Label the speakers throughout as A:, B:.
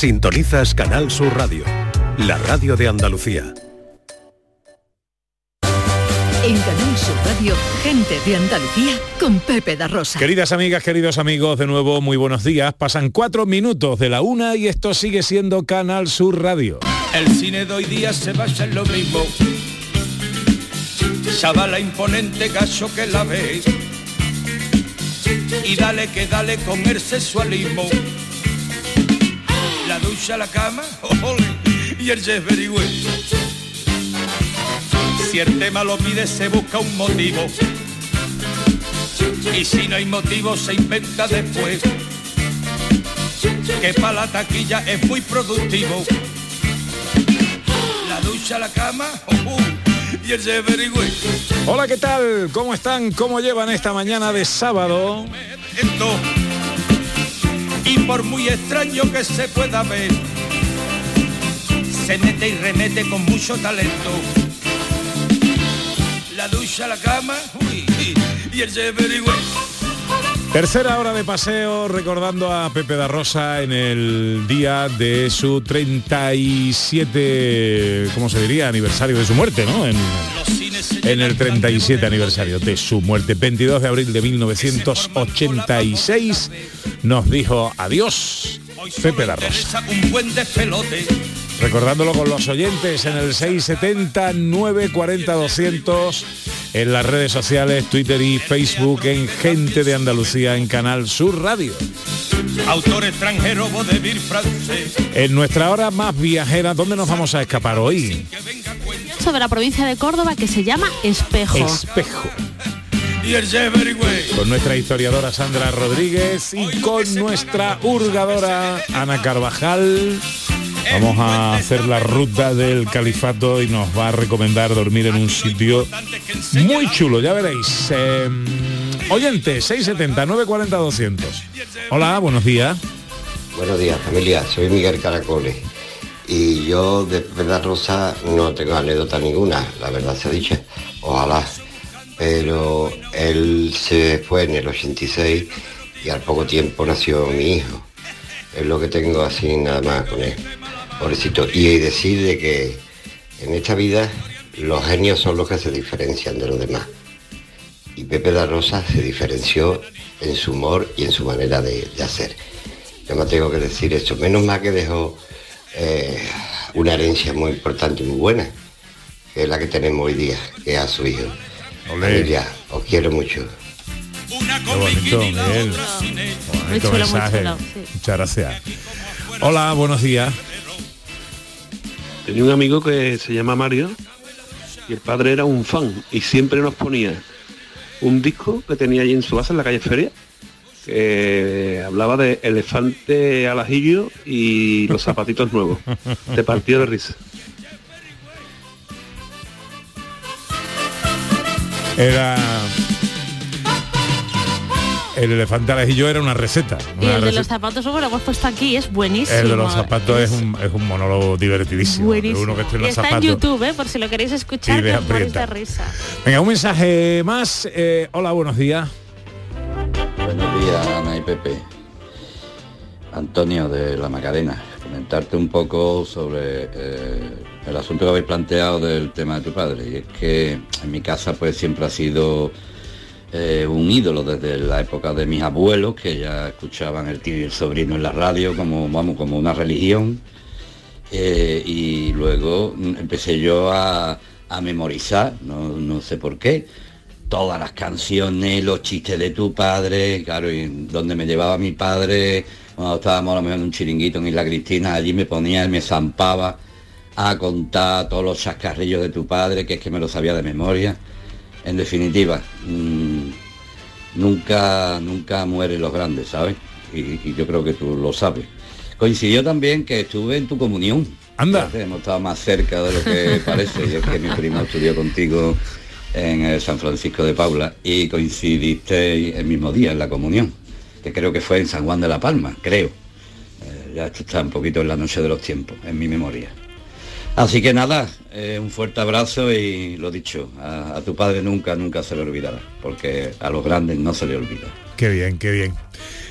A: Sintonizas Canal Sur Radio, la radio de Andalucía.
B: En Canal Sur Radio, gente de Andalucía con Pepe da Rosa.
C: Queridas amigas, queridos amigos, de nuevo muy buenos días. Pasan cuatro minutos de la una y esto sigue siendo Canal Sur Radio.
D: El cine de hoy día se basa en lo mismo. Chavala imponente, gacho que la ve. Y dale que dale con el sexualismo. La ducha, la cama, ole, y el well. Si el tema lo pide, se busca un motivo. Y si no hay motivo, se inventa después. Que para la taquilla es muy productivo. La ducha, la cama, oh, oh.
C: Hola, ¿qué tal? ¿Cómo están? ¿Cómo llevan esta mañana de sábado?
D: Y por muy extraño que se pueda ver, se mete y remete con mucho talento. La ducha, la cama, uy, y el well.
C: Tercera hora de paseo recordando a Pepe da Rosa en el día de su 37, ¿cómo se diría? Aniversario de su muerte, ¿no? En, en el 37 aniversario de su muerte. 22 de abril de 1986 nos dijo adiós Pepe da Rosa.
D: Un buen despelote.
C: Recordándolo con los oyentes en el 670 940 200 en las redes sociales, Twitter y Facebook en Gente de Andalucía en Canal Sur Radio.
D: Autor extranjero, vodevil francés.
C: En nuestra hora más viajera, ¿dónde nos vamos a escapar hoy?
E: sobre la provincia de Córdoba que se llama Espejo.
C: Espejo.
D: Y el.
C: Con nuestra historiadora Sandra Rodríguez y con nuestra hurgadora Ana Carvajal. Vamos a hacer la ruta del califato y nos va a recomendar dormir en un sitio muy chulo, ya veréis. Eh, oyente, 670 940 200. Hola, buenos días.
F: Buenos días familia, soy Miguel Caracoles y yo de verdad Rosa no tengo anécdota ninguna, la verdad se ha dicho, ojalá, pero él se fue en el 86 y al poco tiempo nació mi hijo, es lo que tengo así nada más con él, pobrecito, y decir de que en esta vida los genios son los que se diferencian de los demás. Y Pepe da Rosa se diferenció en su humor y en su manera de, hacer. Yo me tengo que decir esto. Menos mal que dejó eh, una herencia muy importante y muy buena, que es la que tenemos hoy día, que es a su hijo.
C: Olé.
F: Familia, os quiero mucho.
D: Una
C: Qué bonito, Miguel.
E: Muy
C: Bonito
E: chulo, muy
C: mensaje.
E: chulo, sí.
C: Muchas gracias. Hola, buenos días.
G: Tenía un amigo que se llama Mario y el padre era un fan y siempre nos ponía un disco que tenía allí en su casa en la calle Feria que hablaba de elefante al ajillo y los zapatitos nuevos. Te partió de risa.
C: Era... El elefante al ajillo era una receta.
E: Y
C: una
E: el de
C: receta.
E: los zapatos, lo hemos puesto aquí, es buenísimo.
C: El de los zapatos es un, es un monólogo divertidísimo. de
E: Buenísimo.
C: Uno que
E: y
C: estrena
E: está
C: zapatos.
E: en YouTube, ¿eh? por si lo queréis escuchar,
C: Y de
E: que os de risa.
C: Venga, un mensaje más. Eh, hola, buenos días.
H: Buenos días, Ana y Pepe. Antonio de La Macarena. Comentarte un poco sobre eh, el asunto que habéis planteado del tema de tu padre. Y es que en mi casa pues siempre ha sido eh, un ídolo desde la época de mis abuelos, que ya escuchaban el tío y el sobrino en la radio como, vamos, como una religión. Eh, y luego empecé yo a, a memorizar, no, no sé por qué, todas las canciones, los chistes de tu padre, claro, y donde me llevaba mi padre, cuando estábamos a lo mejor en un chiringuito en Isla Cristina, allí me ponía, me zampaba a contar todos los chascarrillos de tu padre, que es que me lo sabía de memoria. En definitiva, mm, nunca, nunca mueren los grandes, ¿sabes? Y, y yo creo que tú lo sabes. Coincidió también que estuve en tu comunión.
C: Anda.
H: Fíjate, Hemos estado más cerca de lo que parece, y es que mi primo estudió contigo en eh, San Francisco de Paula y coincidiste el mismo día en la comunión, que creo que fue en San Juan de la Palma, creo. Eh, ya esto está un poquito en la noche de los tiempos, en mi memoria. Así que nada, eh, un fuerte abrazo y lo dicho, a, a tu padre nunca, nunca se le olvidará, porque a los grandes no se le olvida.
C: Qué bien, qué bien.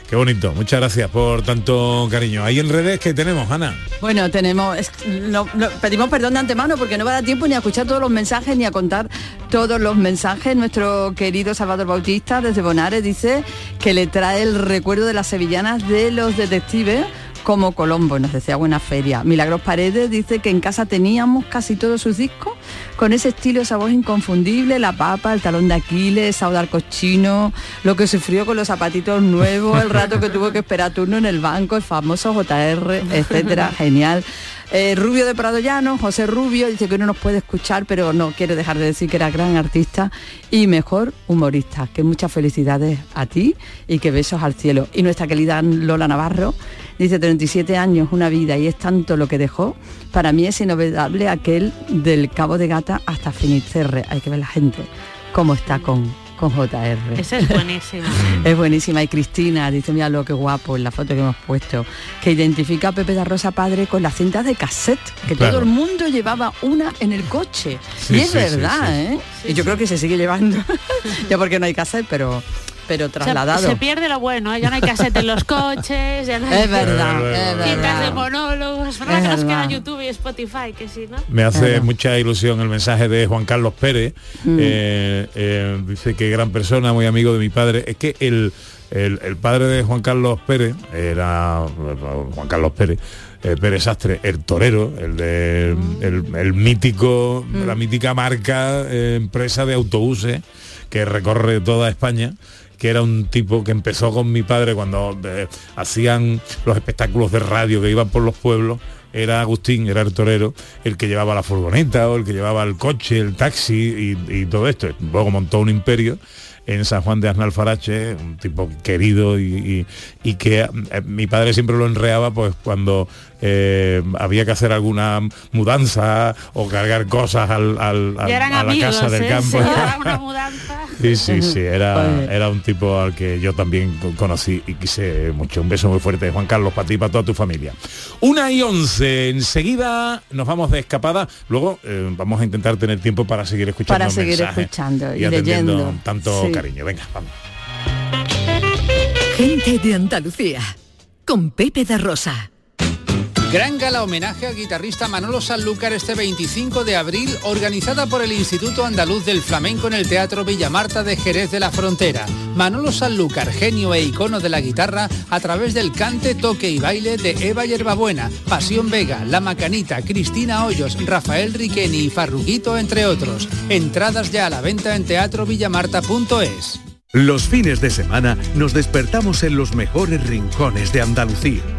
C: Qué bonito. Muchas gracias por tanto cariño. Ahí en redes que tenemos, Ana.
I: Bueno, tenemos, es- no- no- pedimos perdón de antemano porque no va a dar tiempo ni a escuchar todos los mensajes ni a contar todos los mensajes. Nuestro querido Salvador Bautista desde Bonares dice que le trae el recuerdo de las sevillanas de los detectives como Colombo, nos decía buena feria. Milagros Paredes dice que en casa teníamos casi todos sus discos con ese estilo, esa voz inconfundible, la papa, el talón de Aquiles, Saudar Cochino, lo que sufrió con los zapatitos nuevos, el rato que tuvo que esperar turno en el banco, el famoso JR, etcétera, genial. Eh, Rubio de Prado Llano, José Rubio, dice que no nos puede escuchar, pero no quiere dejar de decir que era gran artista y mejor humorista. Que muchas felicidades a ti y que besos al cielo. Y nuestra querida Lola Navarro dice 37 años, una vida y es tanto lo que dejó. Para mí es inolvidable aquel del Cabo de Gata hasta Finisterre. Hay que ver la gente cómo está con, con JR.
E: Esa es buenísima.
I: Es buenísima. Y Cristina dice, mira lo que guapo en la foto que hemos puesto, que identifica a Pepe da Rosa padre con las cintas de cassette, que
C: Claro.
I: todo el mundo llevaba una en el coche.
C: Sí,
I: y es
C: sí,
I: verdad,
C: sí.
I: ¿eh? y yo creo que se sigue llevando. ya porque no hay cassette, pero, pero
E: Se,
I: trasladado.
E: se pierde lo bueno, ¿eh? ya no hay cassette en los coches, ya no hay
I: Es verdad,
C: Es verdad.
E: citas de
I: verdad.
E: monólogos, ¿verdad?
I: Es
E: que nos queda
I: verdad.
E: YouTube y Spotify, que sí, ¿no?
C: Me hace
I: Claro.
C: mucha ilusión el mensaje de Juan Carlos Pérez. Eh, eh, dice que gran persona, muy amigo de mi padre. Es que el, el- el padre de Juan Carlos Pérez era Juan Carlos Pérez. eh, Pérez Sastre, el torero, el de el, el mítico, la mítica marca, eh, empresa de autobuses que recorre toda España que era un tipo que empezó con mi padre cuando eh, hacían los espectáculos de radio que iban por los pueblos era Agustín, era el torero, el que llevaba la furgoneta o el que llevaba el coche, el taxi y, todo esto. Luego montó un imperio en San Juan de Aznalfarache, un tipo querido y, y- y que eh, mi padre siempre lo enreaba pues cuando eh, había que hacer alguna mudanza o cargar cosas al, a la
E: amigos,
C: casa del
E: ¿eh?
C: campo. Sí, sí, sí, era, era un tipo al que yo también co- conocí y quise mucho. Un beso muy fuerte, Juan Carlos, para ti y para toda tu familia. Una y once, enseguida nos vamos de escapada. Luego eh, vamos a intentar tener tiempo para seguir escuchando
I: Para seguir escuchando y
C: atendiendo
I: leyendo.
C: tanto
I: Sí.
C: cariño. Venga, vamos.
B: Gente de Andalucía. Con Pepe da Rosa.
J: Gran gala homenaje al guitarrista Manolo Sanlúcar este 25 de abril, organizada por el Instituto Andaluz del Flamenco en el Teatro Villamarta de Jerez de la Frontera. Manolo Sanlúcar, genio e icono de la guitarra, a través del cante, toque y baile de Eva Yerbabuena, Pasión Vega, La Macanita, Cristina Hoyos, Rafael Riqueni y Farruquito, entre otros. Entradas ya a la venta en teatrovillamarta.es.
K: Los fines de semana nos despertamos en los mejores rincones de Andalucía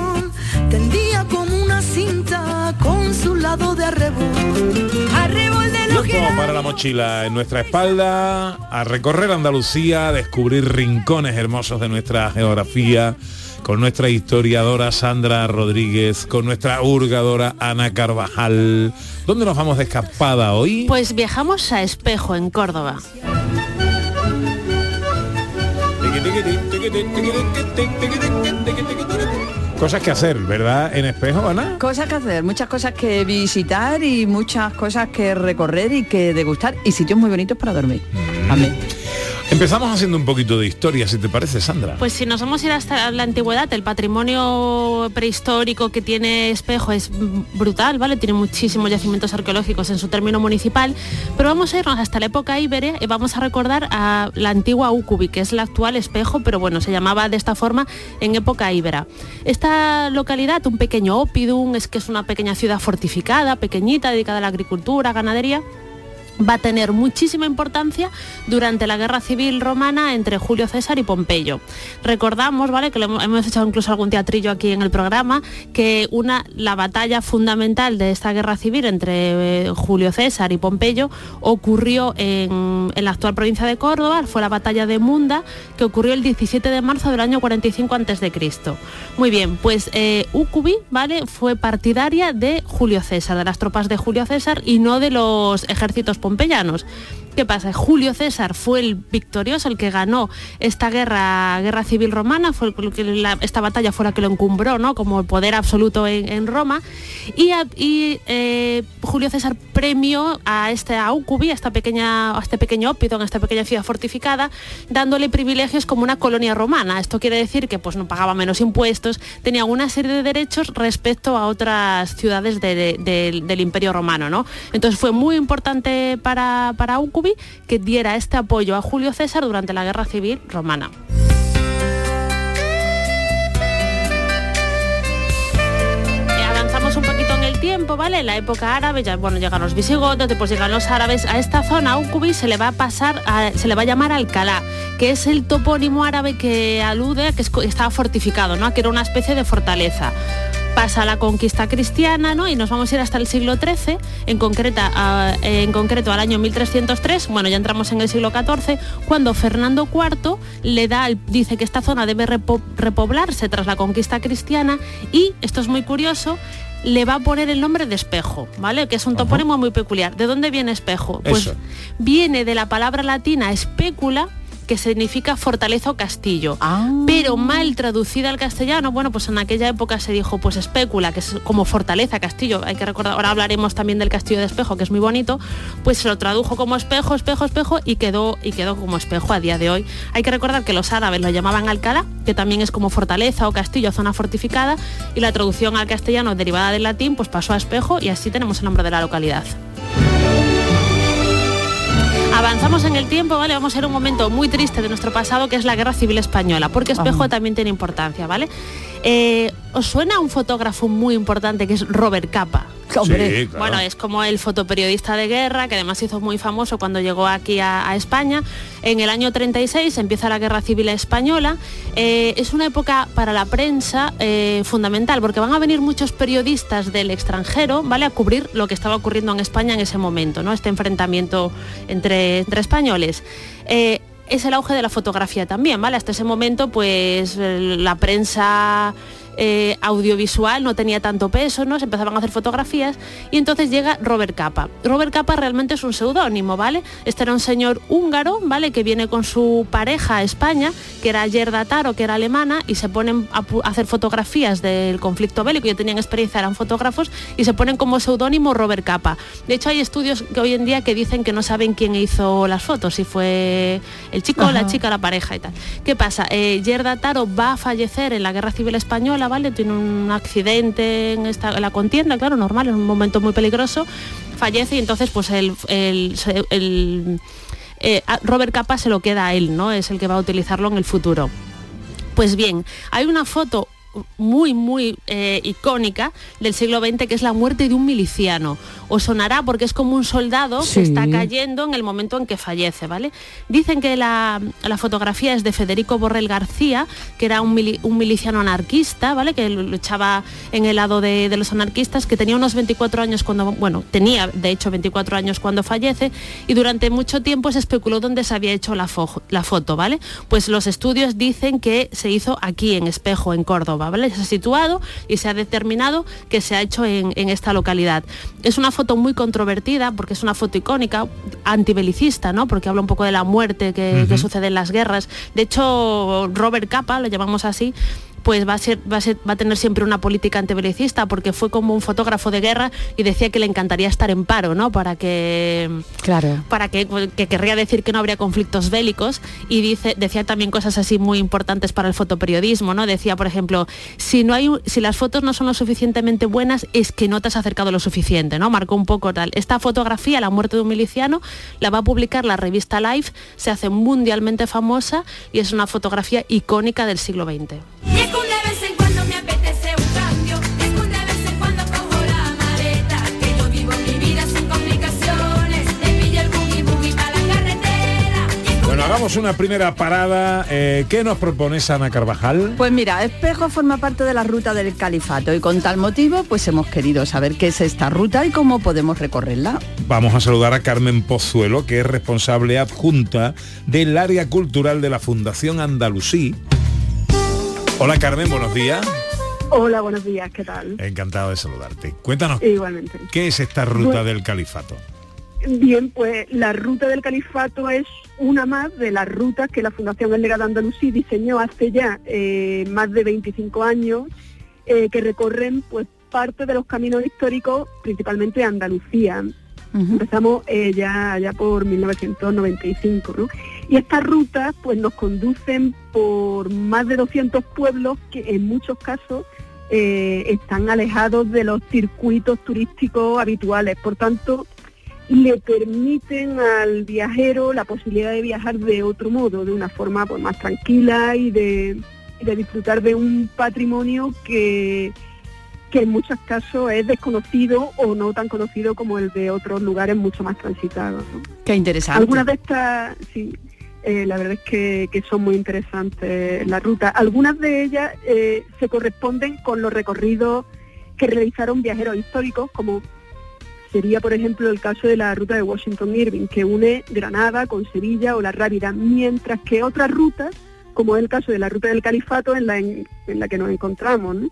L: tendía como una cinta con su lado de arrebol. Arrebol de lo que
C: Tiempo para la mochila en nuestra espalda, a recorrer Andalucía, a descubrir rincones hermosos de nuestra geografía, con nuestra historiadora Sandra Rodríguez, con nuestra hurgadora Ana Carvajal. ¿Dónde nos vamos de escapada hoy?
E: Pues viajamos a Espejo, en Córdoba.
C: Cosas que hacer, ¿verdad? En espejo, Ana.
I: Cosas que hacer, muchas cosas que visitar y muchas cosas que recorrer y que degustar y sitios muy bonitos para dormir. Amén.
C: Empezamos haciendo un poquito de historia, si te parece, Sandra.
E: Pues si nos vamos a ir hasta la antigüedad, el patrimonio prehistórico que tiene Espejo es brutal, ¿vale? Tiene muchísimos yacimientos arqueológicos en su término municipal, pero vamos a irnos hasta la época íbere y vamos a recordar a la antigua Ucubi, que es la actual Espejo, pero bueno, se llamaba de esta forma en época íbera. Esta localidad, un pequeño opidum, es que es una pequeña ciudad fortificada, pequeñita, dedicada a la agricultura, ganadería, va a tener muchísima importancia durante la guerra civil romana entre Julio César y Pompeyo. Recordamos, ¿vale? Que lo hemos- echado incluso algún teatrillo aquí en el programa, que una, la batalla fundamental de esta guerra civil entre eh, Julio César y Pompeyo ocurrió en, la actual provincia de Córdoba, fue la batalla de Munda, que ocurrió el 17 de marzo del año 45 a.C. Muy bien, pues eh, Ucubi, ¿vale? Fue partidaria de Julio César, de las tropas de Julio César y no de los ejércitos pompeyanos. ¿Qué pasa? Julio César fue el victorioso, el que ganó esta guerra, guerra civil romana, fue esta batalla fue la que lo encumbró, ¿no? Como poder absoluto en, Roma. Y, eh, Julio César premió a este a Ucubi, a esta pequeña, a este pequeño ópido, a esta pequeña ciudad fortificada, dándole privilegios como una colonia romana. Esto quiere decir que pues no pagaba menos impuestos, tenía una serie de derechos respecto a otras ciudades de- de- del Imperio Romano, ¿no? Entonces fue muy importante para, para Que diera este apoyo a Julio César durante la Guerra Civil Romana. Eh, avanzamos tiempo, ¿vale? En la época árabe, ya bueno, llegan los visigodos, después llegan los árabes. A esta zona, Ucubi, se le va a pasar, a- se le va a llamar Alcalá, que es el topónimo árabe que alude a que estaba fortificado, ¿no? A que era una especie de fortaleza. Pasa la conquista cristiana, ¿no? Y nos vamos a ir hasta el siglo XIII, en, concreta, a- en concreto al año 1303, bueno, ya entramos en el siglo XIV, cuando Fernando IV le da, dice que esta zona debe repo- repoblarse tras la conquista cristiana y, esto es muy curioso, le va a poner el nombre de espejo, ¿vale? Que es un topónimo muy peculiar. ¿De dónde viene espejo? Pues
C: Eso.
E: viene de la palabra latina especula, que significa fortaleza o castillo. Pero mal traducida al castellano, bueno, pues en aquella época se dijo pues especula, que es como fortaleza, castillo. Hay que recordar, ahora hablaremos también del castillo de espejo, que es muy bonito, pues se lo tradujo como espejo, espejo, espejo y quedó, y quedó como espejo a día de hoy. Hay que recordar que los árabes lo llamaban Alcalá, que también es como fortaleza o castillo, zona fortificada, y la traducción al castellano derivada del latín pues pasó a espejo y así tenemos el nombre de la localidad. Avanzamos en el tiempo, ¿vale? Vamos a ir a un momento muy triste de nuestro pasado, que es la Guerra Civil Española, porque Espejo también tiene importancia, ¿vale? Eh, ¿Os suena un fotógrafo muy importante que es Robert Capa?
I: Hombre.
C: Sí, claro.
E: Bueno, es como el fotoperiodista de guerra, que además hizo muy famoso cuando llegó aquí a, a España. En el año 36 empieza la Guerra Civil Española. Eh, es una época para la prensa eh, fundamental, porque van a venir muchos periodistas del extranjero, ¿vale? A cubrir lo que estaba ocurriendo en España en ese momento, ¿no? Este enfrentamiento entre, entre españoles. Eh, es el auge de la fotografía también, ¿vale? Hasta ese momento, pues eh, la prensa eh, audiovisual no tenía tanto peso, ¿no? Se empezaban a hacer fotografías y entonces llega Robert Capa. Robert Capa realmente es un seudónimo, ¿vale? Este era un señor húngaro, ¿vale? Que viene con su pareja a España, que era Gerda Taro, que era alemana, y se ponen a, hacer fotografías del conflicto bélico, ya tenían experiencia, eran fotógrafos, y se ponen como seudónimo Robert Capa. De hecho, hay estudios que hoy en día que dicen que no saben quién hizo las fotos, si fue el chico, la
I: Ajá.
E: chica, la pareja y tal. ¿Qué pasa? Eh, Gerda Taro va a fallecer en la Guerra Civil Española, ¿vale? Tiene un accidente en, esta, en la contienda, claro, normal, en un momento muy peligroso. Fallece y entonces pues el, el- eh, Robert Capa se lo queda a él, ¿no? Es el que va a utilizarlo en el futuro. Pues bien, hay una foto muy, muy eh, icónica del siglo XX que es la muerte de un miliciano. Os sonará porque es como un soldado
I: Sí.
E: que está cayendo en el momento en que fallece, ¿vale? Dicen que la, la fotografía es de Federico Borrell García, que era un, mili- un miliciano anarquista, ¿vale? Que luchaba en el lado de, de los anarquistas, que tenía unos 24 años cuando, bueno, tenía de hecho 24 años cuando fallece y durante mucho tiempo se especuló dónde se había hecho la, fo- la foto, ¿vale? Pues los estudios dicen que se hizo aquí en Espejo, en Córdoba, ¿vale? Se ha situado y se ha determinado que se ha hecho en, en esta localidad. Es una foto muy controvertida porque es una foto icónica, antibelicista, ¿no? Porque habla un poco de la muerte que, que sucede en las guerras. De hecho, Robert Capa, lo llamamos así, pues va a ser, va a ser, va a tener siempre una política antibelicista, porque fue como un fotógrafo de guerra y decía que le encantaría estar en paro, ¿no? Para que
I: claro.
E: para que, que querría decir que no habría conflictos bélicos y dice, decía también cosas así muy importantes para el fotoperiodismo, ¿no? Decía, por ejemplo, si no hay si las fotos no son lo suficientemente buenas, es que no te has acercado lo suficiente, ¿no? Marcó un poco tal. Esta fotografía, la muerte de un miliciano, la va a publicar la revista Life, se hace mundialmente famosa y es una fotografía icónica del siglo XX.
C: Bueno, hagamos una primera parada. Eh, ¿Qué nos propones, Ana Carvajal?
I: Pues mira, Espejo forma parte de la ruta del califato y con tal motivo pues hemos querido saber qué es esta ruta y cómo podemos recorrerla.
C: Vamos a saludar a Carmen Pozuelo, que es responsable adjunta del área cultural de la Fundación Andalusí. Hola Carmen, buenos días.
M: Hola, buenos días, ¿qué tal?
C: Encantado de saludarte. Cuéntanos,
M: Igualmente.
C: ¿qué es esta ruta
M: Bueno.
C: del califato?
M: Bien, pues la ruta del califato es una más de las rutas que la Fundación El Legado Andalusí diseñó hace ya eh, más de 25 años, eh, que recorren pues parte de los caminos históricos, principalmente de Andalucía. Empezamos eh, ya, ya por 1995, ¿no? Y estas rutas pues nos conducen por más de 200 pueblos que en muchos casos eh, están alejados de los circuitos turísticos habituales. Por tanto, le permiten al viajero la posibilidad de viajar de otro modo, de una forma pues, más tranquila y de, y de disfrutar de un patrimonio que, que en muchos casos es desconocido o no tan conocido como el de otros lugares mucho más transitados. ¿no?
I: Qué interesante.
M: Algunas de estas, sí, eh, la verdad es que, que son muy interesantes las rutas. Algunas de ellas eh, se corresponden con los recorridos que realizaron viajeros históricos, como sería, por ejemplo, el caso de la ruta de Washington Irving, que une Granada con Sevilla o La Rábida, mientras que otras rutas, como es el caso de la ruta del Califato, en la, en, en la que nos encontramos, ¿no?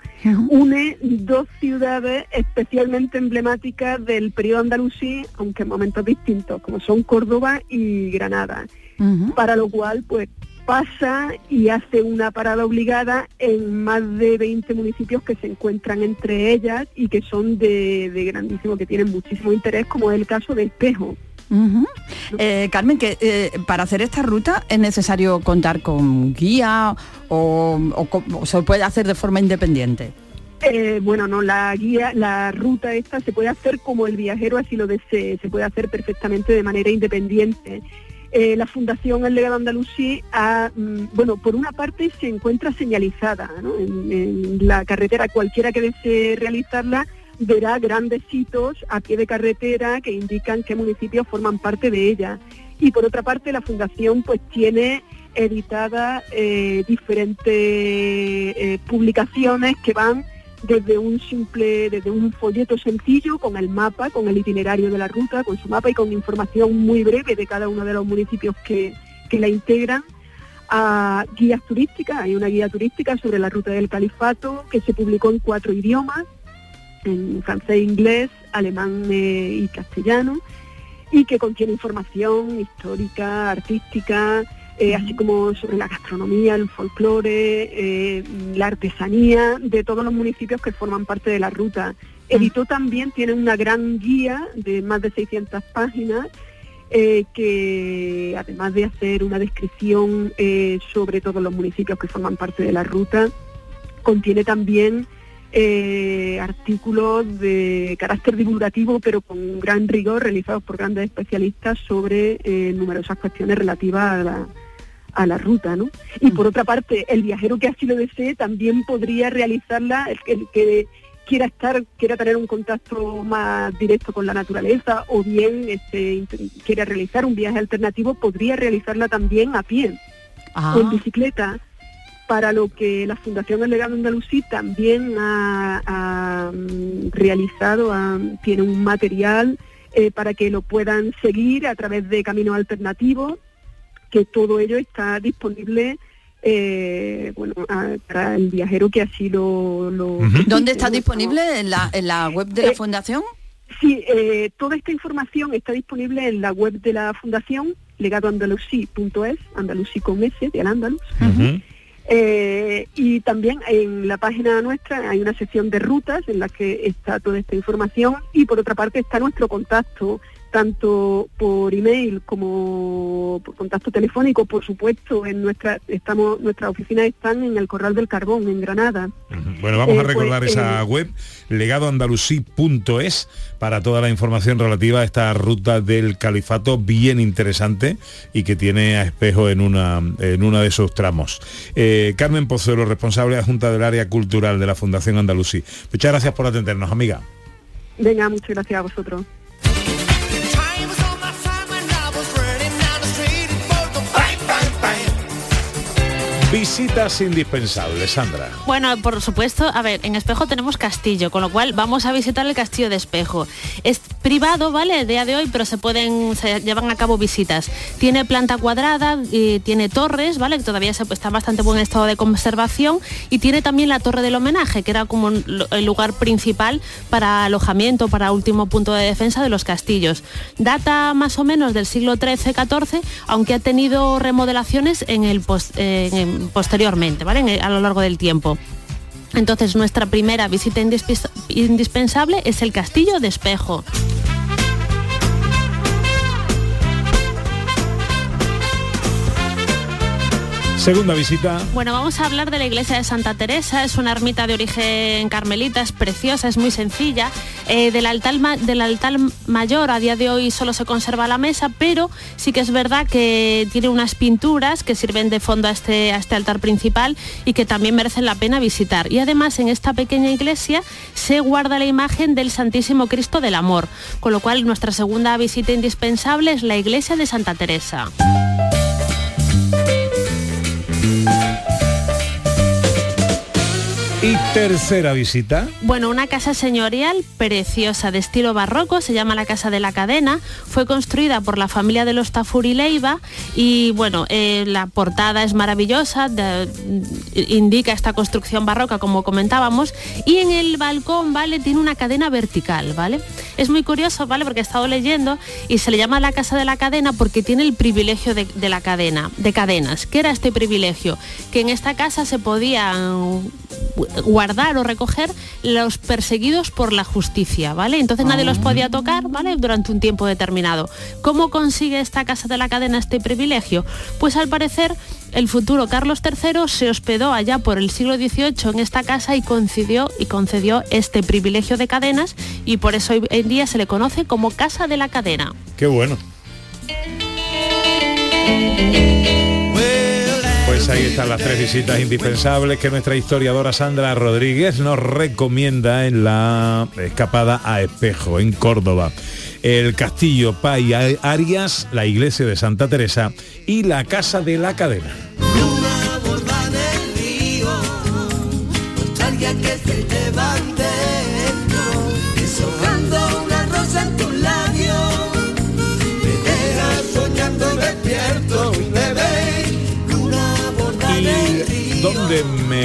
M: une dos ciudades especialmente emblemáticas del periodo andalusí, aunque en momentos distintos, como son Córdoba y Granada. Para lo cual, pues pasa y hace una parada obligada en más de 20 municipios que se encuentran entre ellas y que son de, de grandísimo, que tienen muchísimo interés, como es el caso de Espejo.
I: Eh, Carmen, que eh, para hacer esta ruta es necesario contar con guía o, o se puede hacer de forma independiente.
M: Eh, bueno, no, la guía, la ruta esta se puede hacer como el viajero así lo desee, se puede hacer perfectamente de manera independiente. Eh, la Fundación El Legado Andalusí, ha, mm, bueno, por una parte se encuentra señalizada en la carretera, cualquiera que desee realizarla verá grandes hitos a pie de carretera que indican qué municipios forman parte de ella. Y por otra parte la Fundación pues tiene editadas eh, diferentes eh, publicaciones que van desde un simple, desde un folleto sencillo con el mapa, con el itinerario de la ruta, con su mapa y con información muy breve de cada uno de los municipios que, que la integran, a guías turísticas. Hay una guía turística sobre la ruta del califato que se publicó en cuatro idiomas, en francés, inglés, alemán eh, y castellano, y que contiene información histórica, artística, eh, así como sobre la gastronomía, el folclore, eh, la artesanía de todos los municipios que forman parte de la ruta. Editó también, tiene una gran guía de más de 600 páginas, eh, que además de hacer una descripción sobre todos los municipios que forman parte de la ruta, contiene también artículos de carácter divulgativo, pero con gran rigor, realizados por grandes especialistas sobre numerosas cuestiones relativas a la, a la ruta. ¿no? Y por otra parte, el viajero que así lo desee también podría realizarla, el, que- el que quiera estar, quiera tener un contacto más directo con la naturaleza o bien este, quiera realizar un viaje alternativo, podría realizarla también a pie o en bicicleta, para lo que la Fundación El Legado Andalusí también ha, ha, mm, realizado, ha- tiene un material eh, para que lo puedan seguir a través de caminos alternativos, que todo ello está disponible eh, bueno, a- para el viajero que así lo... lo
I: ¿Dónde está disponible? ¿En la, en la web de la
M: Eh,
I: Fundación?
M: Sí, eh, toda esta información está disponible en la web de la Fundación, legadoandalusí.es, andalusí con S, de al andalus. Eh, y también en la página nuestra hay una sección de rutas en la que está toda esta información y por otra parte está nuestro contacto tanto por email como por contacto telefónico, por supuesto, en nuestra estamos nuestras oficinas están en el Corral del Carbón en Granada.
C: Bueno, vamos a
M: Eh, pues,
C: recordar esa
M: eh,
C: web, legadoandalusí.es, para toda la información relativa a esta ruta del califato bien interesante y que tiene a espejo en una, en una de sus tramos. Eh, Carmen Pozuelo, responsable adjunta del área cultural de la Fundación Andalusí. Muchas gracias por atendernos, amiga.
M: Venga, muchas gracias a vosotros.
C: Visitas indispensables, Sandra.
E: Bueno, por supuesto, a ver, en Espejo tenemos castillo, con lo cual vamos a visitar el castillo de Espejo. Es privado, ¿vale? El día de hoy, pero se pueden, se llevan a cabo visitas. Tiene planta cuadrada, y tiene torres, ¿vale? Todavía se, está en bastante buen estado de conservación y tiene también la torre del homenaje, que era como el lugar principal para alojamiento, para último punto de defensa de los castillos. Data más o menos del siglo XIII-XIV, aunque ha tenido remodelaciones en el pos- en- en- posteriormente, ¿vale? El- a lo largo del tiempo. Entonces nuestra primera visita indispensable es el Castillo de Espejo.
C: Segunda visita.
E: Bueno, vamos a hablar de la iglesia de Santa Teresa. Es una ermita de origen carmelita, es preciosa, es muy sencilla. Eh, del, altar, del altar mayor a día de hoy solo se conserva la mesa, pero sí que es verdad que tiene unas pinturas que sirven de fondo a este, a este altar principal y que también merecen la pena visitar. Y además en esta pequeña iglesia se guarda la imagen del Santísimo Cristo del Amor, con lo cual nuestra segunda visita indispensable es la iglesia de Santa Teresa.
C: Tercera visita.
E: Bueno, una casa señorial preciosa de estilo barroco, se llama la Casa de la Cadena, fue construida por la familia de los Tafuri Leiva y bueno, eh, la portada es maravillosa, de- indica esta construcción barroca como comentábamos y en el balcón, ¿vale? Tiene una cadena vertical, ¿vale? Es muy curioso, ¿vale? Porque he estado leyendo y se le llama la Casa de la Cadena porque tiene el privilegio de, de la cadena, de cadenas. ¿Qué era este privilegio? Que en esta casa se podían guardar o recoger los perseguidos por la justicia, ¿vale? Entonces nadie los podía tocar, ¿vale? Durante un tiempo determinado. ¿Cómo consigue esta casa de la cadena este privilegio? Pues al parecer el futuro Carlos III se hospedó allá por el siglo XVIII en esta casa y concedió, y concedió este privilegio de cadenas y por eso hoy en día se le conoce como Casa de la Cadena.
C: Qué bueno. Pues ahí están las tres visitas indispensables que nuestra historiadora Sandra Rodríguez nos recomienda en la escapada a Espejo, en Córdoba. El Castillo Pay Arias, la iglesia de Santa Teresa y la Casa de la Cadena.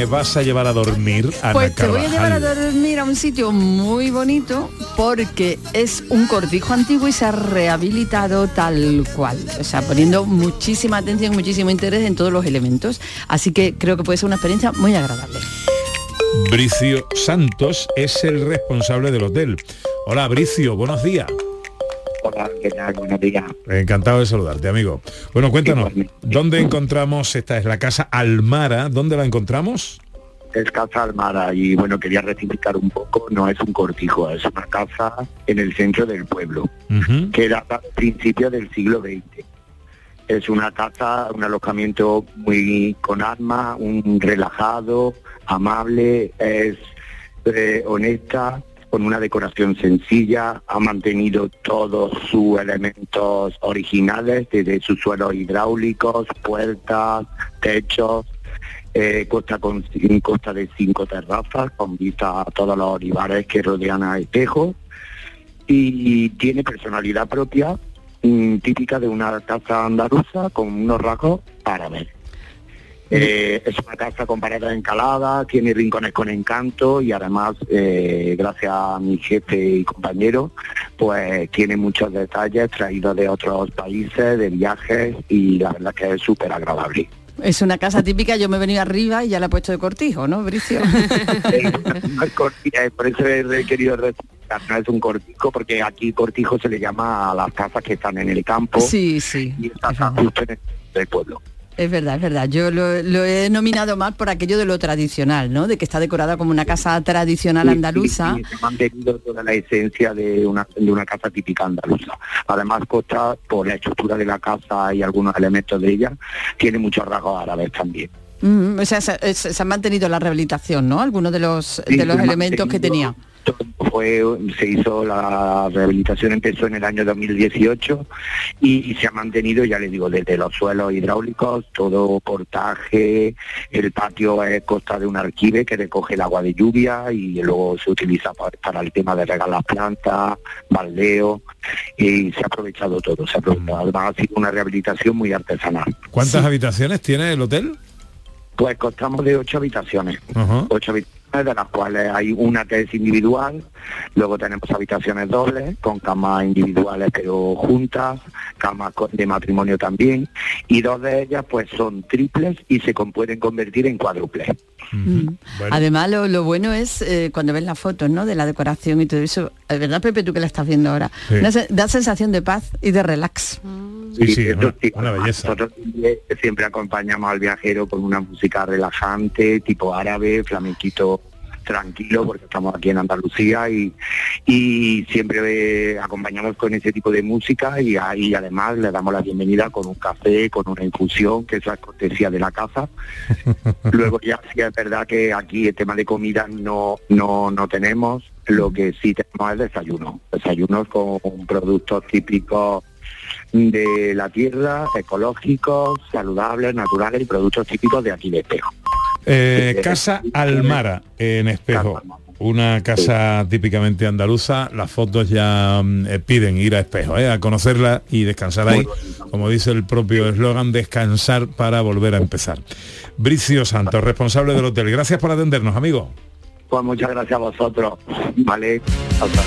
L: Me
C: vas a llevar a dormir, Ana
I: Pues te voy a llevar a dormir a un sitio muy bonito porque es un cortijo antiguo y se ha rehabilitado tal cual. O sea, poniendo muchísima atención, muchísimo interés en todos los elementos. Así que creo que puede ser una experiencia muy agradable.
C: Bricio Santos es el responsable del hotel. Hola Bricio, buenos días.
N: Hola, ¿qué tal? Buenos días.
C: Encantado de saludarte, amigo. Bueno, cuéntanos, ¿dónde encontramos, esta es la casa Almara, ¿dónde la encontramos?
N: Es Casa Almara y bueno, quería rectificar un poco, no es un cortijo, es una casa en el centro del pueblo, que data a principios del siglo XX. Es una casa, un alojamiento muy con alma, un relajado, amable, es eh, honesta, con una decoración sencilla, ha mantenido todos sus elementos originales, desde sus suelos hidráulicos, puertas, techos, eh, con, de cinco terrazas con vista a todos los olivares que rodean a Espejo y tiene personalidad propia, mm, típica de una casa andaluza con unos rasgos árabes. Eh, es una casa con paredes encaladas, tiene rincones con encanto y además, eh, gracias a mi jefe y compañero, pues tiene muchos detalles traídos de otros países, de viajes y la verdad que es súper agradable.
I: Es una casa típica, yo me he venido arriba y ya la he puesto de cortijo, ¿no, Bricio?
N: Eh, por eso he querido no es un cortijo, porque aquí cortijo se le llama a las casas que están en el campo.
I: Sí, sí.
N: Y está justo en el, pueblo.
I: Es verdad, es verdad. Yo lo, lo he nominado más por aquello de lo tradicional, ¿no? De que está decorada como una casa tradicional andaluza.
N: Sí, sí, se ha mantenido toda la esencia de una, de una casa típica andaluza. Además, Costa, por la estructura de la casa y algunos elementos de ella, tiene muchos rasgos árabes también.
I: Mm, o sea, se, se- se ha mantenido la rehabilitación, ¿no? Algunos de los, de los elementos que tenía.
N: Mantenido. Fue, se hizo la rehabilitación empezó en el año 2018 y, y se ha mantenido ya le digo desde los suelos hidráulicos todo portaje el patio es costa de un arquive que recoge el agua de lluvia y luego se utiliza pa- para, el tema de regar las plantas baldeo y se ha aprovechado todo se ha aprovechado además ha sido una rehabilitación muy artesanal
C: ¿Cuántas habitaciones tiene el hotel?
N: Pues constamos de ocho habitaciones ocho habitaciones de las cuales hay una que es individual, luego tenemos habitaciones dobles con camas individuales pero juntas, camas de matrimonio también, y dos de ellas pues son triples y se pueden convertir en cuádruples.
I: Mm. Además, lo, lo bueno es eh, cuando ves las fotos, ¿no? De la decoración y todo eso. Es verdad, Pepe, tú que la estás viendo ahora.
C: Sí.
I: Una se- da sensación de paz y de relax.
C: Sí, sí,
N: eso
C: una,
N: sí,
C: una belleza.
N: Nosotros siempre, siempre acompañamos al viajero con una música relajante, tipo árabe, flamenquito tranquilo, porque estamos aquí en Andalucía y, y siempre eh, acompañamos con ese tipo de música y, a- y además le damos la bienvenida con un café, con una infusión, que eso es cortesía de la casa. Luego ya sí es verdad que aquí el tema de comida no, no, no tenemos, lo que sí tenemos es desayuno, desayunos con productos típicos de la tierra, ecológicos, saludables, naturales y productos típicos de aquí de Espejo.
C: Eh, casa Almara en Espejo. Una casa típicamente andaluza. Las fotos ya mm, eh, piden ir a Espejo, eh, a conocerla y descansar ahí. Como dice el propio eslogan, descansar para volver a empezar. Bricio Santos, responsable del hotel. Gracias por atendernos, amigo.
N: Pues muchas gracias a vosotros. Vale. Hasta-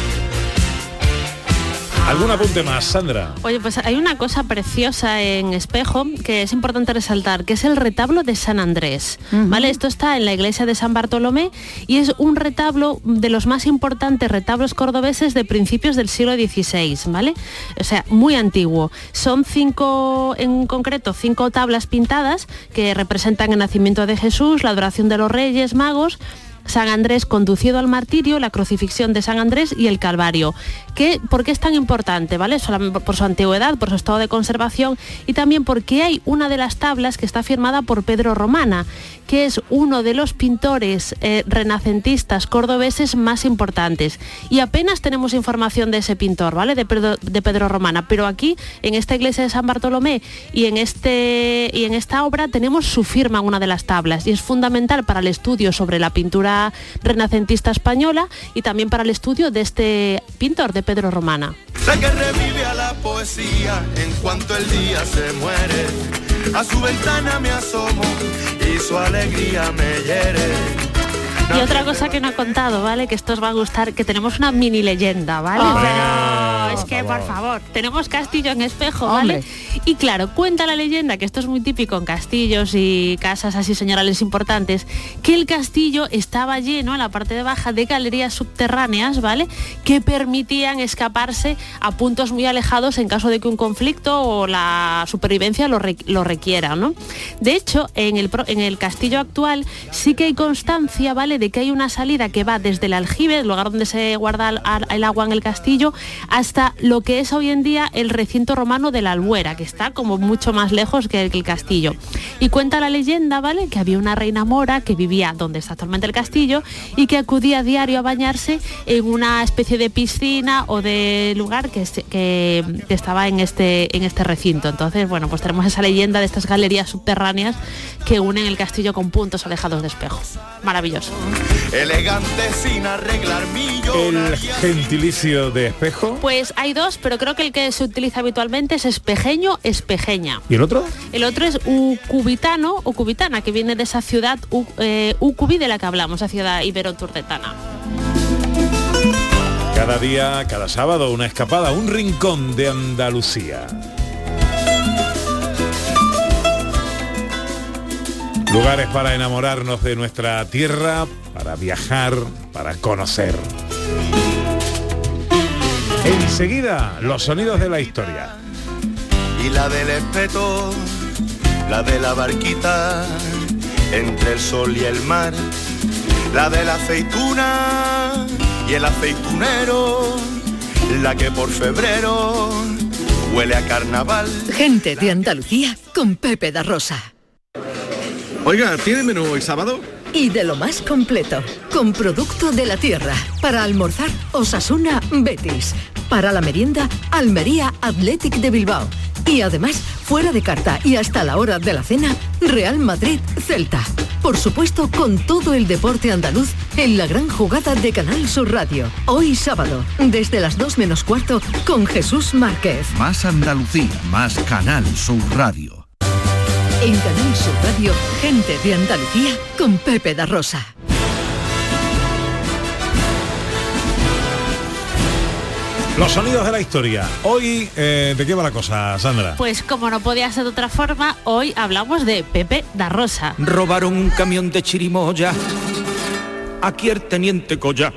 C: ¿Algún apunte más, Sandra?
E: Oye, pues hay una cosa preciosa en Espejo que es importante resaltar, que es el retablo de San Andrés. ¿Vale? Esto está en la iglesia de San Bartolomé y es un retablo de los más importantes retablos cordobeses de principios del siglo XVI, ¿vale? O sea, muy antiguo. Son cinco, en concreto, cinco tablas pintadas que representan el nacimiento de Jesús, la adoración de los reyes magos, San Andrés conducido al martirio, la crucifixión de San Andrés y el Calvario. ¿Qué, ¿Por qué es tan importante? ¿vale? Por su antigüedad, por su estado de conservación y también porque hay una de las tablas que está firmada por Pedro Romana, que es uno de los pintores eh, renacentistas cordobeses más importantes. Y apenas tenemos información de ese pintor, ¿vale? De Pedro, de Pedro Romana. Pero aquí, en esta iglesia de San Bartolomé y en, este, y en esta obra, tenemos su firma en una de las tablas. Y es fundamental para el estudio sobre la pintura renacentista española y también para el estudio de este pintor, de Pedro Romana.
L: Sé que revive a la poesía en cuanto el día se muere. A su ventana me asomo y su alegría me hiere.
E: Y otra cosa que no he contado, ¿vale? Que esto os va a gustar, que tenemos una mini leyenda, ¿vale? Pero es que, por favor, tenemos castillo en espejo, ¿vale? Y claro, cuenta la leyenda, que esto es muy típico en castillos y casas así señorales importantes, que el castillo estaba lleno en la parte de baja de galerías subterráneas, ¿vale? Que permitían escaparse a puntos muy alejados en caso de que un conflicto o la supervivencia lo, re- lo requiera, ¿no? De hecho, en el, pro- en el castillo actual sí que hay constancia, ¿vale? De que hay una salida que va desde el aljibe, el lugar donde se guarda el, agua en el castillo, hasta lo que es hoy en día el recinto romano de la Albuera, que está como mucho más lejos que el, castillo. Y cuenta la leyenda, ¿vale? Que había una reina mora que vivía donde está actualmente el castillo y que acudía a diario a bañarse en una especie de piscina o de lugar que estaba en este, en este recinto. Entonces, bueno, pues tenemos esa leyenda de estas galerías subterráneas que unen el castillo con puntos alejados de espejo. Maravilloso.
L: Elegante sin arreglar
C: El
L: millones.
C: gentilicio de espejo.
E: Pues hay dos, pero creo que el que se utiliza habitualmente es espejeño, espejeña.
C: ¿Y el otro?
E: El otro es ucubitano o cubitana, que viene de esa ciudad U- eh, Ucubi de la que hablamos, esa ciudad ibero-turdetana.
C: Cada día, cada sábado, una escapada, un rincón de Andalucía. Lugares para enamorarnos de nuestra tierra, para viajar, para conocer. Enseguida, los sonidos de la historia.
L: y la del espeto, la de la barquita entre el sol y el mar, la de la aceituna y el aceitunero, la que por febrero huele a carnaval.
B: Gente de Andalucía con Pepe da Rosa.
O: Oiga, ¿tiene menú hoy sábado?
B: Y de lo más completo, con producto de la tierra. Para almorzar, Osasuna Betis. Para la merienda, Almería Athletic de Bilbao. Y además, fuera de carta y hasta la hora de la cena, Real Madrid Celta. Por supuesto, con todo el deporte andaluz en la gran jugada de Canal Sur Radio. Hoy sábado, desde las 2 menos cuarto, con Jesús Márquez.
P: Más Andalucía, más Canal Sur Radio.
B: En Canal Sur Radio, gente de Andalucía con Pepe da Rosa.
C: Los sonidos de la historia. Hoy, eh, ¿de qué va la cosa, Sandra?
E: Pues como no podía ser de otra forma, hoy hablamos de Pepe da Rosa.
D: Robaron un camión de chirimoya. Aquí el teniente Colla.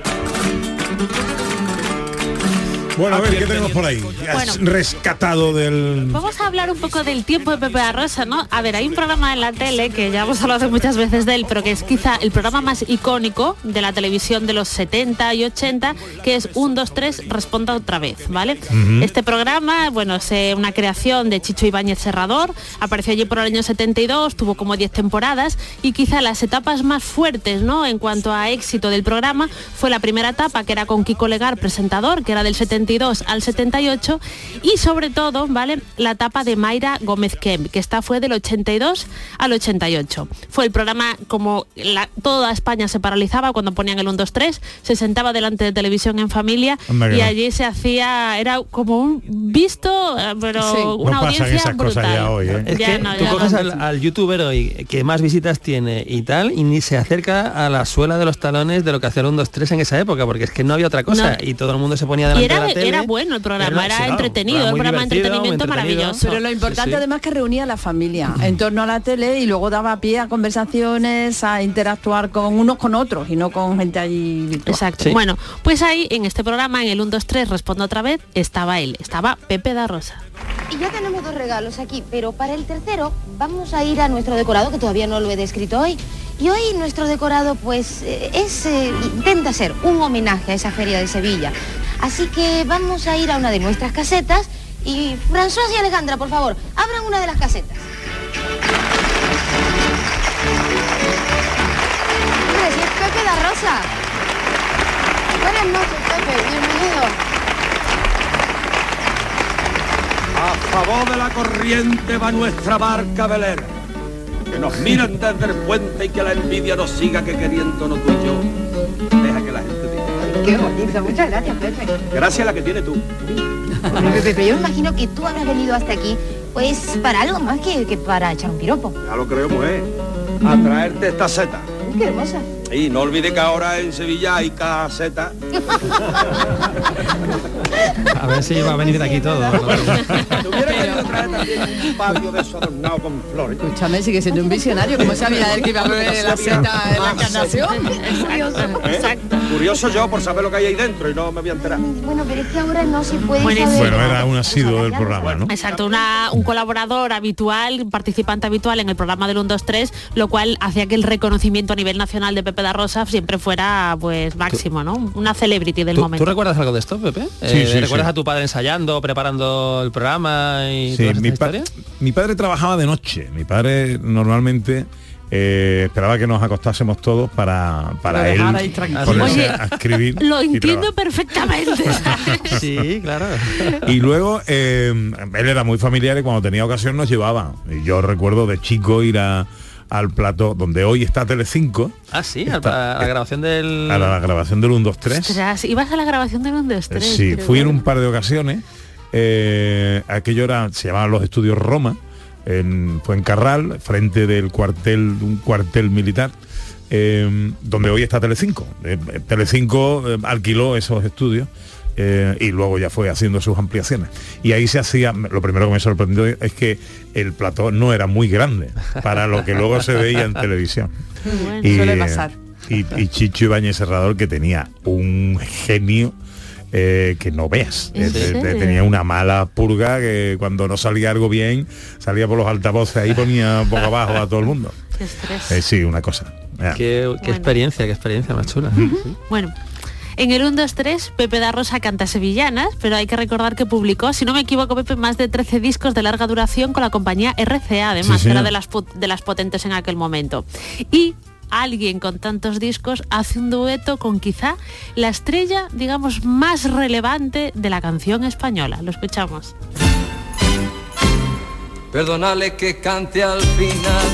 C: Bueno, a ver, ¿qué tenemos por ahí? Has
E: Bueno.
C: rescatado del...
E: Vamos a hablar un poco del tiempo de Pepe da Rosa, ¿no? A ver, hay un programa en la tele que ya hemos hablado muchas veces de él, pero que es quizá el programa más icónico de la televisión de los 70 y 80, que es 1, 2, 3, responda otra vez, ¿vale? Este programa, bueno, es eh, una creación de Chicho Ibáñez Serrador, apareció allí por el año 72, tuvo como 10 temporadas y quizá las etapas más fuertes, ¿no? En cuanto a éxito del programa, fue la primera etapa que era con Kiko Legar, presentador, que era del 72 al 78 y sobre todo, ¿vale? La etapa de Mayra Gómez Kemp, que esta fue del 82 al 88. Fue el programa como la- toda España se paralizaba cuando ponían el 1, 2, 3, se sentaba delante de televisión en familia y
C: no.
E: allí se hacía, era como un visto, eh, pero
C: Sí.
E: una
C: No
E: audiencia
C: esas cosas
E: brutal.
C: ya hoy, ¿eh?
Q: Es
E: Ya
Q: que
E: no,
Q: tú
E: ya
Q: coges
E: no.
Q: al, al youtuber hoy que más visitas tiene y tal, y ni se acerca a la suela de los talones de lo que hacía el 1, 2, 3 en esa época, porque es que no había otra cosa
E: No.
Q: y todo el mundo se ponía
E: Y
Q: delante
E: era,
Q: de la tele.
E: era bueno el programa,
Q: Era-
E: era,
Q: sí, claro,
E: entretenido,
Q: era
E: un programa de entretenimiento
Q: entretenido.
E: maravilloso.
I: Pero lo importante
Q: sí.
I: además que reunía a la familia en torno a la tele y luego daba pie a conversaciones, a interactuar con unos con otros y no con gente allí virtual.
E: Exacto. Bueno, pues ahí en este programa, en el 1, 2, 3, respondo otra vez, estaba él, estaba Pepe da Rosa.
R: Y ya tenemos dos regalos aquí, pero para el tercero vamos a ir a nuestro decorado, que todavía no lo he descrito hoy. Y hoy nuestro decorado, pues, eh, es, eh, intenta ser un homenaje a esa feria de Sevilla. Así que vamos a ir a una de nuestras casetas y François y Alejandra, por favor, abran una de las casetas. Hombre, si es Pepe da Rosa. Buenas noches, Pepe, bienvenido.
D: A favor de la corriente va nuestra barca velera. Que nos miren desde el puente y que la envidia nos siga que queriéndonos tú y yo. Deja que la gente diga.
R: Qué bonito, muchas gracias, Pepe.
D: Gracias a la que tiene tú.
R: Pepe, yo me imagino que tú habrás venido hasta aquí, pues para algo más que, que para echar un piropo.
D: Ya lo creo, pues. A traerte esta seta.
R: Qué hermosa.
D: Y no olvide que ahora en Sevilla hay caseta.
Q: A ver si va a venir de aquí todo.
D: Traer también un patio de eso adornado con flores.
I: Escúchame, sigue siendo un visionario, como sabía él que iba a beber la seta en la encarnación.
D: ¿Eh? Curioso yo por saber lo que hay ahí dentro y no me voy a enterar.
R: Bueno, pero es que ahora no se puede saber.
C: Bueno, era un asiduo del programa, ¿no?
E: Exacto, una- un colaborador habitual, un participante habitual en el programa del 1, 2, 3, lo cual hacía que el reconocimiento a nivel nacional de Pepe da Rosa siempre fuera pues máximo, ¿no? Una celebrity del
Q: ¿Tú,
E: momento.
Q: tú recuerdas algo de esto, Pepe?
C: Sí, sí,
Q: ¿Recuerdas
C: sí.
Q: a tu padre ensayando, preparando el programa y todas
C: mi, pa- mi padre trabajaba de noche. Mi padre normalmente eh, esperaba que nos acostásemos todos para, para él ponerse
Q: Oye,
C: a escribir.
E: Lo entiendo perfectamente.
Q: Sí, claro.
C: Y luego eh, él era muy familiar y cuando tenía ocasión nos llevaba. Y yo recuerdo de chico ir a- al plato donde hoy está Telecinco,
Q: Ah, sí, a,
C: Está-
Q: a la grabación del...
C: a la grabación del 1, 2, 3.
E: Ostras, ibas a la grabación del 1, 2, 3.
C: Sí, fui en un par de ocasiones. eh, aquello era, se llamaban los estudios Roma, en Fuencarral, frente del cuartel, un cuartel militar, eh, donde hoy está Telecinco. Eh, Telecinco eh, alquiló esos estudios eh, y luego ya fue haciendo sus ampliaciones. Y ahí se hacía, lo primero que me sorprendió es que el plató no era muy grande para lo que luego se veía en televisión.
I: Bueno, suele pasar.
C: Y, y Chicho Ibáñez Serrador que tenía un genio eh, que no veas.
I: ¿En
C: Eh, tenía una mala purga que cuando no salía algo bien, salía por los altavoces ahí ponía poco abajo a todo el mundo.
E: Qué estrés.
C: Eh, sí, una cosa.
Q: Qué, qué experiencia, qué experiencia más chula.
E: Bueno, en el 1, 2, 3, Pepe da Rosa canta sevillanas, pero hay que recordar que publicó, si no me equivoco, Pepe, más de 13 discos de larga duración con la compañía RCA, además,
C: Sí,
E: que era de las, de las potentes en aquel momento. Y alguien con tantos discos hace un dueto con quizá la estrella, digamos, más relevante de la canción española. Lo escuchamos.
L: Perdónale que cante al final.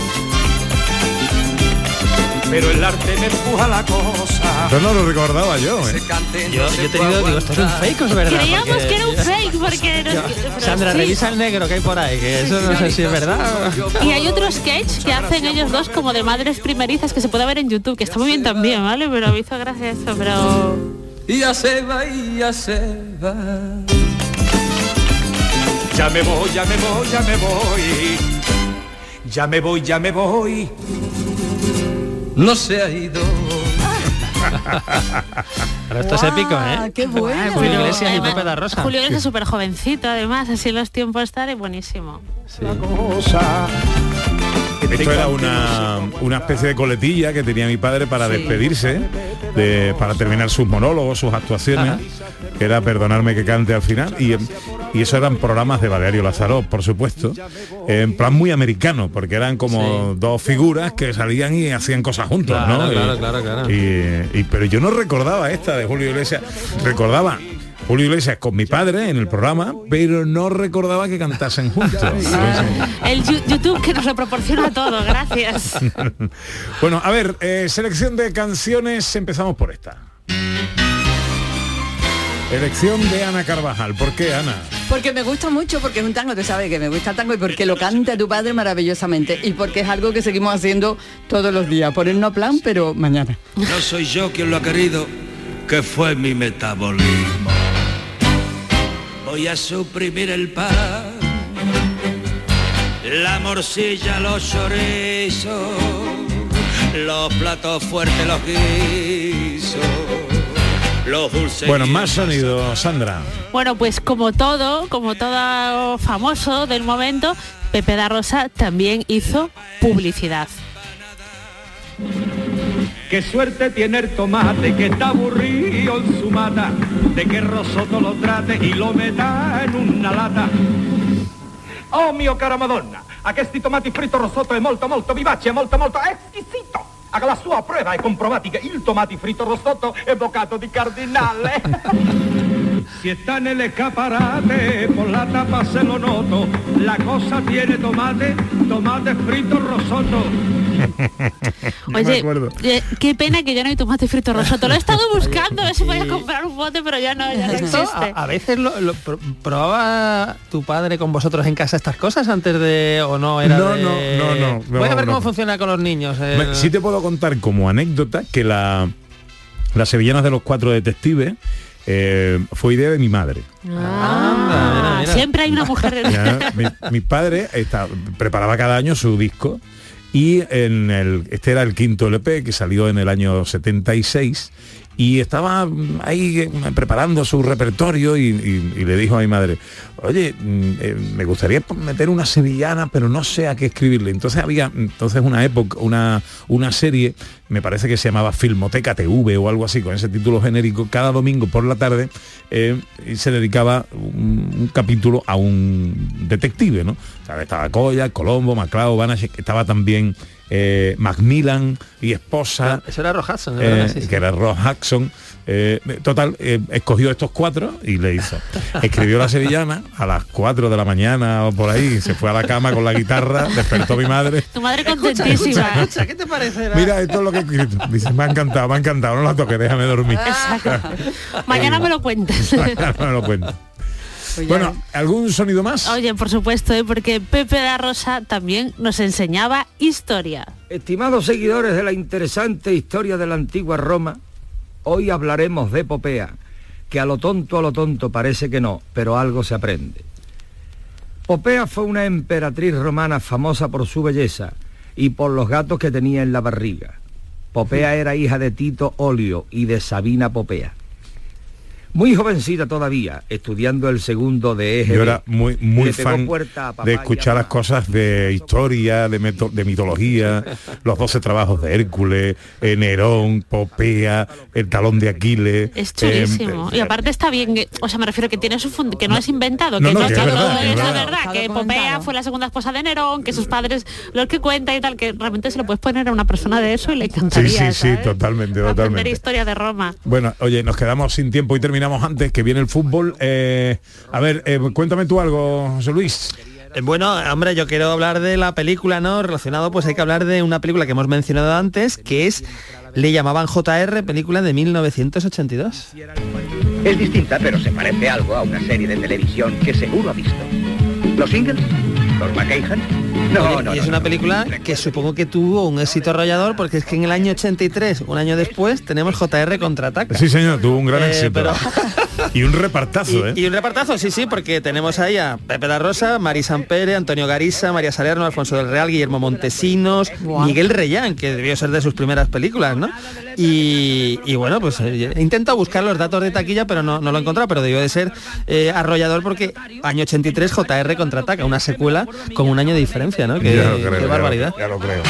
D: Pero el arte me empuja la cosa.
C: Esto no lo recordaba yo. ¿eh?
Q: Yo, yo he tenido, digo, esto es un fake, ¿o es verdad?
E: Creíamos
Q: Porque-
E: que era un fake porque... nos-
Q: Sandra,
E: sí.
Q: revisa el negro que hay por ahí, que eso no sé si es verdad.
E: Y hay otro sketch que hacen ellos dos como de madres primerizas que se puede ver en YouTube, que está muy bien también, ¿vale? Pero me hizo gracia eso, pero...
L: Y ya se va, y ya se va.
D: Ya me voy, ya me voy, ya me voy. Ya me voy, ya me voy.
L: No se ha ido.
Q: Pero esto es épico, ¿eh?
I: Qué bueno.
Q: Julio Iglesias y Pepe da Rosa.
E: Julio Iglesias es súper jovencito, además, así los tiempos estar es buenísimo.
C: Esto era una, una especie de coletilla que tenía mi padre para despedirse, de, para terminar sus monólogos, sus actuaciones, que era perdonarme que cante al final. Y, y eso eran programas de Valerio Lazaró, por supuesto, en plan muy americano, porque eran como dos figuras que salían y hacían cosas juntos,
Q: Claro,
C: ¿no?
Q: claro,
C: Y-
Q: claro,
C: y- pero yo no recordaba esta de Julio Iglesias, recordaba Julio Iglesias con mi padre en el programa, pero no recordaba que cantasen juntos.
E: El YouTube que nos lo proporciona todo, gracias.
C: bueno, a ver, eh, selección de canciones, empezamos por esta. Elección de Ana Carvajal. ¿Por qué, Ana?
I: Porque me gusta mucho, porque es un tango, tú sabes que me gusta el tango y porque lo canta tu padre maravillosamente y porque es algo que seguimos haciendo todos los días. Ponernos a plan, pero mañana.
S: No soy yo quien lo ha querido, que fue mi metabolismo. Voy a suprimir el pan, la morcilla, los chorizos, los platos fuertes, los guisos, los dulces.
C: Bueno, más sonido, Sandra.
E: Bueno, pues como todo, como todo famoso del momento, Pepe da Rosa también hizo publicidad.
D: Qué suerte tiene el tomate que está aburrido en su mata, de que Rosoto lo trate y lo meta en una lata. Oh mio cara Madonna, a questi tomati fritto Rosoto è molto molto vivace, molto molto esquisito. Haga la sua prova e comprovati che il tomati fritto Rosoto è boccato di cardinale. Si está en el escaparate, por la tapa se lo noto. La cosa tiene tomate, tomate frito rosoto.
E: Oye, eh, qué pena que ya no hay tomate frito rosoto. Lo he estado buscando, a ver si podía comprar un bote, pero ya no, ya no
Q: Esto,
E: existe.
Q: a, a veces lo, lo pro- probaba tu padre con vosotros en casa estas cosas antes de o no era
C: No,
Q: de-
C: no, no, no,
Q: Voy a ver
C: no.
Q: cómo funciona con los niños. eh.
C: Sí te puedo contar como anécdota que la, las sevillanas de los cuatro detectives eh, fue idea de mi madre.
E: Ah, siempre hay una mujer.
C: Mi, mi padre está- preparaba cada año su disco y en el, este era el quinto LP que salió en el año 76 y estaba mm, ahí eh, preparando su repertorio y, le dijo a mi madre, oye, mm, eh, me gustaría meter una sevillana, pero no sé a qué escribirle. Entonces había entonces una época, una, una serie, me parece que se llamaba Filmoteca TV o algo así, con ese título genérico, cada domingo por la tarde eh, y se dedicaba un, capítulo a un detective, ¿no? O sea, estaba Coya, Colombo, Maclao, Banachek, estaba también eh, Macmillan y esposa.
Q: Eso era Rock Hudson,
C: Eh.
Q: Sí, sí.
C: que era Ross. Eh, total, eh, escogió estos cuatro y le hizo. Escribió la sevillana a las 4 de la mañana o por ahí, se fue a la cama con la guitarra, despertó mi madre.
E: Tu madre contentísima.
Q: escucha, escucha, ¿qué te parece?
C: Mira, esto es lo que he escrito. Dice, me ha encantado, me ha encantado, no la toques, déjame dormir.
E: Mañana me lo cuentas.
C: no me lo cuento. Bueno, ¿algún sonido más?
E: Oye, por supuesto, ¿eh? porque Pepe da Rosa también nos enseñaba historia.
T: Estimados seguidores de la interesante historia de la antigua Roma, hoy hablaremos de Popea, que a lo tonto, a lo tonto parece que no, pero algo se aprende. Popea fue una emperatriz romana famosa por su belleza y por los gatos que tenía en la barriga. Popea era hija de Tito Olio y de Sabina Popea. Muy jovencita todavía, estudiando el segundo de eje.
C: Yo era muy, muy fan
T: papá
C: de escuchar las cosas de historia, de, meto- de mitología, los 12 trabajos de Hércules, eh, Nerón, Popea, el talón de Aquiles.
E: Es
C: eh,
E: chulísimo. y aparte está bien, o sea, me refiero que tiene su fund- que no es inventado, que
C: no,
E: no,
C: que es
E: todo
C: verdad, que es
E: es la
C: verdad.
E: verdad, que Popea fue la segunda esposa de Nerón, que sus padres, los que cuenta y tal, que realmente se lo puedes poner a una persona de eso y le
C: sí,
E: encantaría.
C: sí, sí,
E: ¿sabes?
C: totalmente,
E: Aprender
C: totalmente.
E: historia de Roma.
C: Bueno, oye, nos quedamos sin tiempo y terminamos antes, que viene el fútbol. Eh, a ver, eh, cuéntame tú algo, José Luis.
Q: Eh, Bueno, hombre, yo quiero hablar de la película, ¿no? Relacionado, pues hay que hablar de una película que hemos mencionado antes, que es, le llamaban JR, película de 1982.
U: Es distinta, pero se parece algo a una serie de televisión que seguro ha visto. ¿Los Ingalls? ¿Los McKahan? No,
Q: y es
U: no,
Q: una
U: no.
Q: película que supongo que tuvo un éxito arrollador porque es que en el año 83, un año después, tenemos JR contraataca.
C: Sí, señor, tuvo un gran
Q: Eh,
C: éxito.
Q: pero-
C: Y un repartazo, ¿eh?
Q: Y un repartazo, sí, sí, porque tenemos ahí a Pepe da Rosa, Mari Sampere, Antonio Garisa, María Salerno, Alfonso del Real, Guillermo Montesinos, Miguel Reyán, que debió ser de sus primeras películas, ¿no? Y, y bueno, pues eh, he intentado buscar los datos de taquilla, pero no, no lo he encontrado, pero debió de ser eh, arrollador porque año 83 JR contraataca, una secuela con un año de diferencia, ¿no? Que,
C: Ya lo creo,
Q: qué
C: ya lo-
Q: barbaridad.
C: ya lo creo.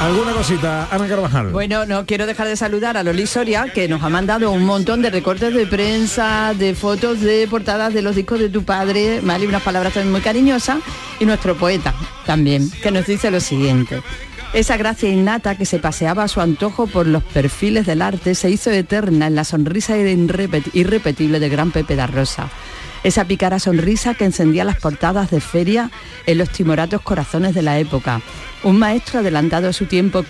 C: ¿Alguna cosita, Ana Carvajal?
I: Bueno, no quiero dejar de saludar a Loli Soria, que nos ha mandado un montón de recortes de prensa, de fotos de portadas de los discos de tu padre, ¿vale? Unas palabras también muy cariñosas. Y nuestro poeta también, que nos dice lo siguiente. Esa gracia innata que se paseaba a su antojo por los perfiles del arte se hizo eterna en la sonrisa irrepet- irrepetible de gran Pepe da Rosa. Esa pícara sonrisa que encendía las portadas de feria en los timoratos corazones de la época. Un maestro adelantado a su tiempo